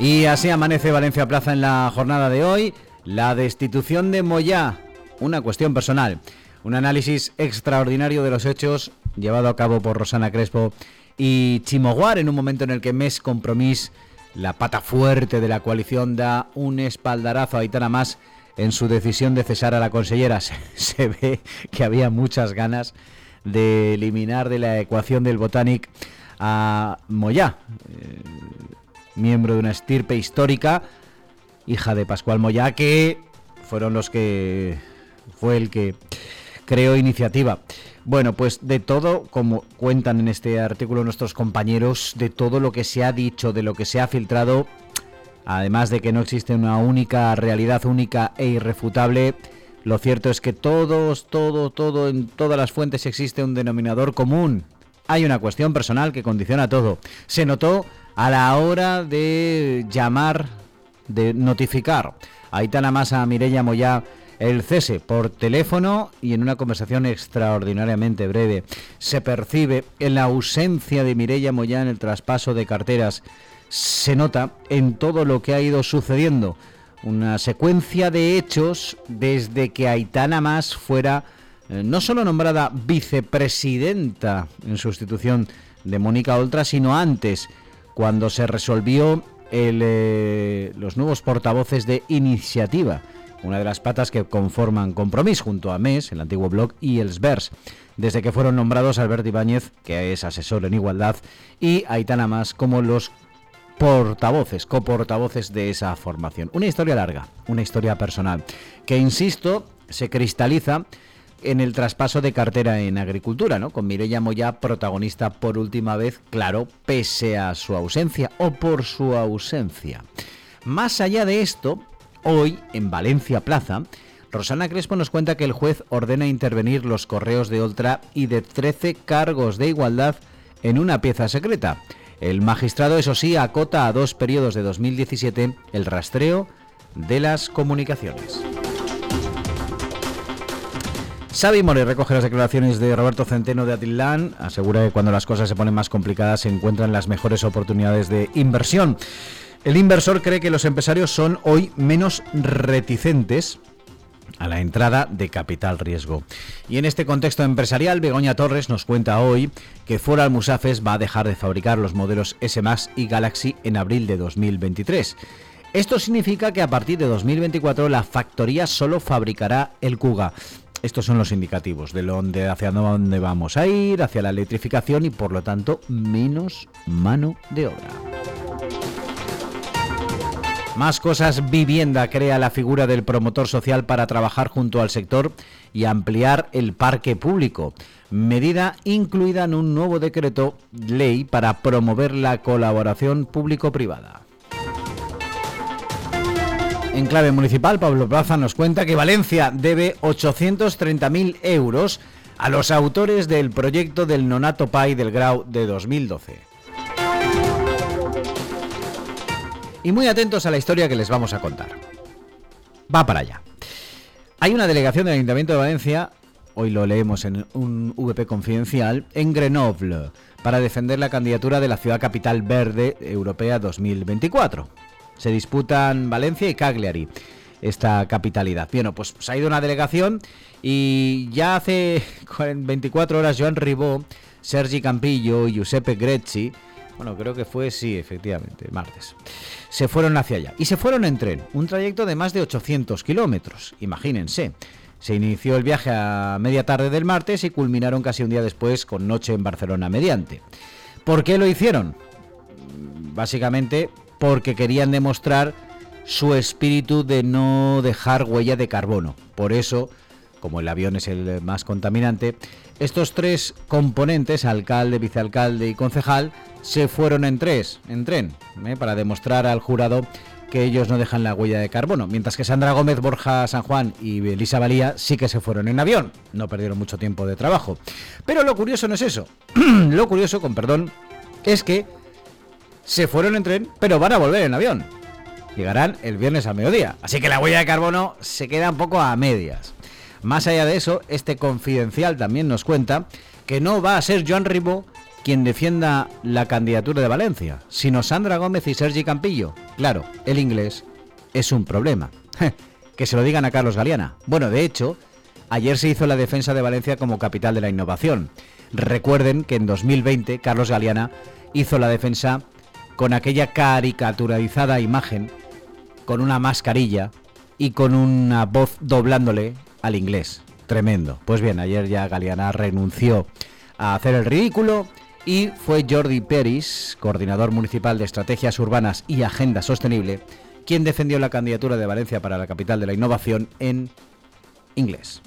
Y así amanece Valencia Plaza en la jornada de hoy. La destitución de Moyá, una cuestión personal. Un análisis extraordinario de los hechos llevado a cabo por Rosana Crespo y Chimoguar en un momento en el que Mes Compromís, la pata fuerte de la coalición, da un espaldarazo a Aitana Más en su decisión de cesar a la consellera. Se, ve que había muchas ganas de eliminar de la ecuación del Botanic a Moyá. Eh, miembro de una estirpe histórica, hija de Pascual Moyá, que fueron los que fue el que creó iniciativa. Bueno, pues de todo, como cuentan en este artículo nuestros compañeros, de todo lo que se ha dicho, de lo que se ha filtrado, además de que no existe una única realidad única e irrefutable, lo cierto es que todos, todo, todo, en todas las fuentes existe un denominador común. Hay una cuestión personal que condiciona todo. Se notó a la hora de llamar, de notificar a Aitana Masa, a Mireya Moyá, el cese por teléfono y en una conversación extraordinariamente breve. Se percibe en la ausencia de Mireya Moyá en el traspaso de carteras. Se nota en todo lo que ha ido sucediendo. Una secuencia de hechos desde que Aitana Más fuera eh, no solo nombrada vicepresidenta en sustitución de Mónica Oltra, sino antes cuando se resolvió eh, los nuevos portavoces de iniciativa, una de las patas que conforman Compromís junto a MES, el antiguo blog, y el SBERS, desde que fueron nombrados Alberto Ibáñez, que es asesor en igualdad, y Aitana Más como los portavoces, coportavoces de esa formación. Una historia larga, una historia personal, que, insisto, se cristaliza en el traspaso de cartera en agricultura, ¿no? Con Mireya Moya protagonista por última vez, claro, pese a su ausencia o por su ausencia. Más allá de esto, hoy en Valencia Plaza, Rosana Crespo nos cuenta que el juez ordena intervenir los correos de Oltra y de 13 cargos de igualdad en una pieza secreta. El magistrado, eso sí, acota a dos periodos de 2017 el rastreo de las comunicaciones. Xavi More recoge las declaraciones de Roberto Centeno de Atilán, asegura que cuando las cosas se ponen más complicadas se encuentran las mejores oportunidades de inversión. El inversor cree que los empresarios son hoy menos reticentes a la entrada de capital riesgo. Y en este contexto empresarial, Begoña Torres nos cuenta hoy que Foral Musafes va a dejar de fabricar los modelos S y Galaxy en abril de 2023. Esto significa que a partir de 2024 la factoría solo fabricará el Kuga. Estos son los indicativos de dónde, hacia dónde vamos a ir, hacia la electrificación y por lo tanto menos mano de obra. Más cosas, vivienda crea la figura del promotor social para trabajar junto al sector y ampliar el parque público, medida incluida en un nuevo decreto ley para promover la colaboración público-privada. En clave municipal, Pablo Plaza nos cuenta que Valencia debe 830.000 euros a los autores del proyecto del Nonato Pai del Grau de 2012. Y muy atentos a la historia que les vamos a contar. Va para allá. Hay una delegación del Ayuntamiento de Valencia, hoy lo leemos en un VP confidencial, en Grenoble, para defender la candidatura de la ciudad capital verde europea 2024 se disputan Valencia y Cagliari esta capitalidad. Bueno, pues se ha ido una delegación y ya hace 24 horas Joan Ribó, Sergi Campillo y Giuseppe Grezzi, bueno, creo que fue, sí, efectivamente, martes, se fueron hacia allá. Y se fueron en tren, un trayecto de más de 800 kilómetros, imagínense. Se inició el viaje a media tarde del martes y culminaron casi un día después con noche en Barcelona mediante. ¿Por qué lo hicieron? Básicamente porque querían demostrar su espíritu de no dejar huella de carbono. Por eso, como el avión es el más contaminante, estos tres componentes, alcalde, vicealcalde y concejal, se fueron en tres, en tren, ¿eh? para demostrar al jurado que ellos no dejan la huella de carbono, mientras que Sandra Gómez, Borja San Juan y Elisa Valía sí que se fueron en avión, no perdieron mucho tiempo de trabajo. Pero lo curioso no es eso, lo curioso, con perdón, es que se fueron en tren, pero van a volver en avión. Llegarán el viernes al mediodía. Así que la huella de carbono se queda un poco a medias. Más allá de eso, este confidencial también nos cuenta que no va a ser Joan Ribó quien defienda la candidatura de Valencia, sino Sandra Gómez y Sergi Campillo. Claro, el inglés es un problema. que se lo digan a Carlos Galeana. Bueno, de hecho, ayer se hizo la defensa de Valencia como capital de la innovación. Recuerden que en 2020 Carlos Galeana hizo la defensa con aquella caricaturizada imagen, con una mascarilla y con una voz doblándole al inglés. Tremendo. Pues bien, ayer ya Galeana renunció a hacer el ridículo y fue Jordi Peris, coordinador municipal de estrategias urbanas y agenda sostenible, quien defendió la candidatura de Valencia para la capital de la innovación en inglés.